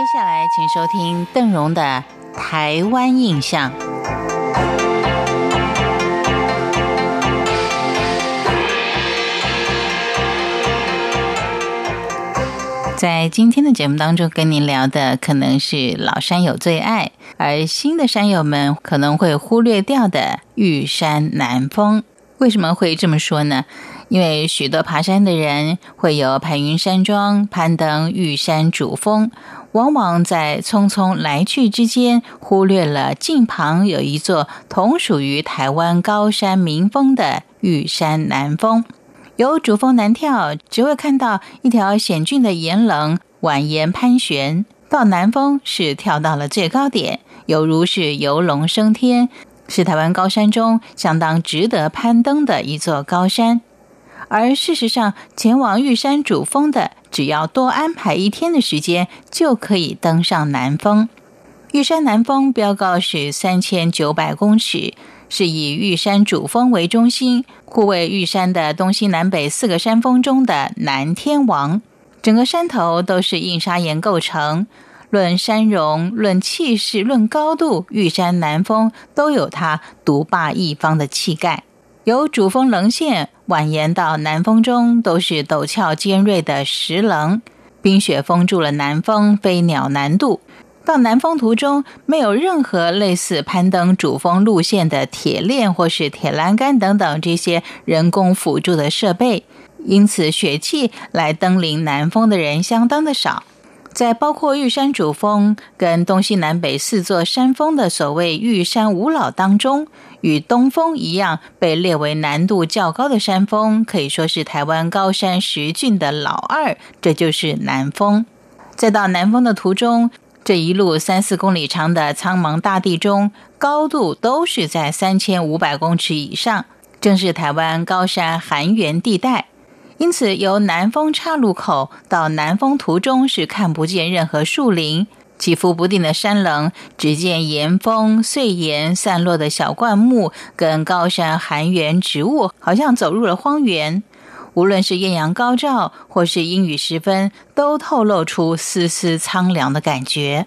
接下来，请收听邓荣的《台湾印象》。在今天的节目当中，跟您聊的可能是老山友最爱，而新的山友们可能会忽略掉的玉山南峰。为什么会这么说呢？因为许多爬山的人会有排云山庄攀登玉山主峰，往往在匆匆来去之间，忽略了近旁有一座同属于台湾高山名峰的玉山南峰。由主峰南跳，只会看到一条险峻的岩棱蜿蜒攀旋。到南峰是跳到了最高点，犹如是游龙升天，是台湾高山中相当值得攀登的一座高山。而事实上，前往玉山主峰的，只要多安排一天的时间，就可以登上南峰。玉山南峰标高是三千九百公尺。是以玉山主峰为中心，护卫玉山的东西南北四个山峰中的南天王。整个山头都是硬砂岩构成，论山容、论气势、论高度，玉山南峰都有它独霸一方的气概。由主峰棱线蜿蜒到南峰中，都是陡峭尖锐的石棱，冰雪封住了南峰飞鸟难渡。到南峰途中，没有任何类似攀登主峰路线的铁链或是铁栏杆等等这些人工辅助的设备，因此雪气来登临南峰的人相当的少。在包括玉山主峰跟东西南北四座山峰的所谓玉山五老当中，与东峰一样被列为难度较高的山峰，可以说是台湾高山十峻的老二，这就是南峰。在到南峰的途中。这一路三四公里长的苍茫大地中，高度都是在三千五百公尺以上，正是台湾高山寒原地带。因此，由南峰岔路口到南峰途中是看不见任何树林，起伏不定的山棱，只见岩峰、碎岩散落的小灌木，跟高山寒原植物，好像走入了荒原。无论是艳阳高照，或是阴雨时分，都透露出丝丝苍凉的感觉。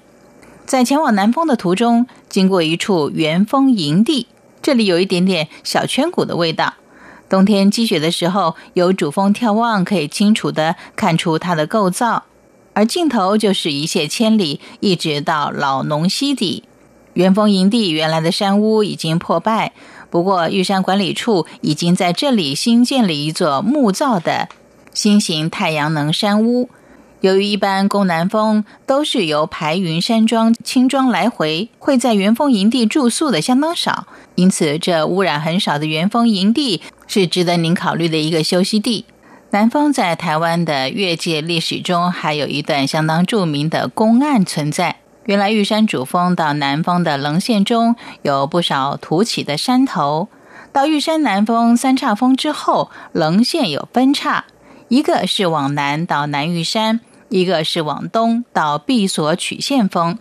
在前往南峰的途中，经过一处元峰营地，这里有一点点小圈谷的味道。冬天积雪的时候，由主峰眺望，可以清楚的看出它的构造，而尽头就是一泻千里，一直到老农溪底。元丰营地原来的山屋已经破败。不过，玉山管理处已经在这里新建了一座木造的新型太阳能山屋。由于一般攻南峰都是由排云山庄轻装来回，会在元丰营地住宿的相当少，因此这污染很少的元丰营地是值得您考虑的一个休息地。南峰在台湾的越界历史中，还有一段相当著名的公案存在。原来玉山主峰到南峰的棱线中有不少凸起的山头，到玉山南峰三岔峰之后，棱线有分叉，一个是往南到南玉山，一个是往东到闭锁曲线峰。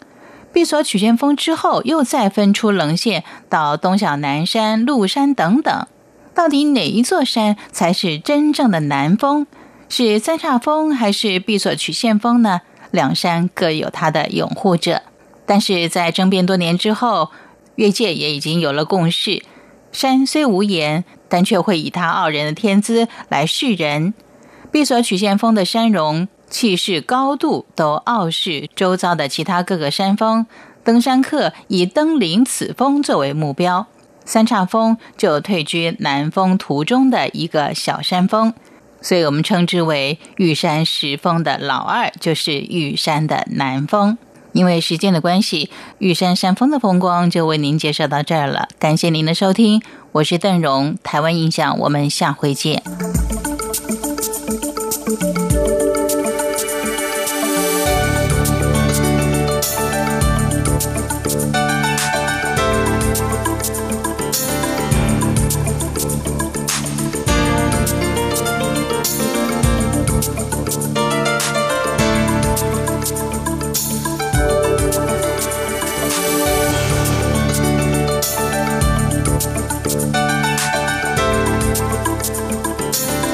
闭锁曲线峰之后，又再分出棱线到东小南山、鹿山等等。到底哪一座山才是真正的南峰？是三岔峰还是闭锁曲线峰呢？两山各有它的拥护者，但是在争辩多年之后，越界也已经有了共识。山虽无言，但却会以他傲人的天资来示人。闭锁曲线峰的山容、气势、高度都傲视周遭的其他各个山峰。登山客以登临此峰作为目标，三岔峰就退居南峰途中的一个小山峰。所以我们称之为玉山十峰的老二，就是玉山的南峰。因为时间的关系，玉山山峰的风光就为您介绍到这儿了。感谢您的收听，我是邓荣，台湾印象，我们下回见。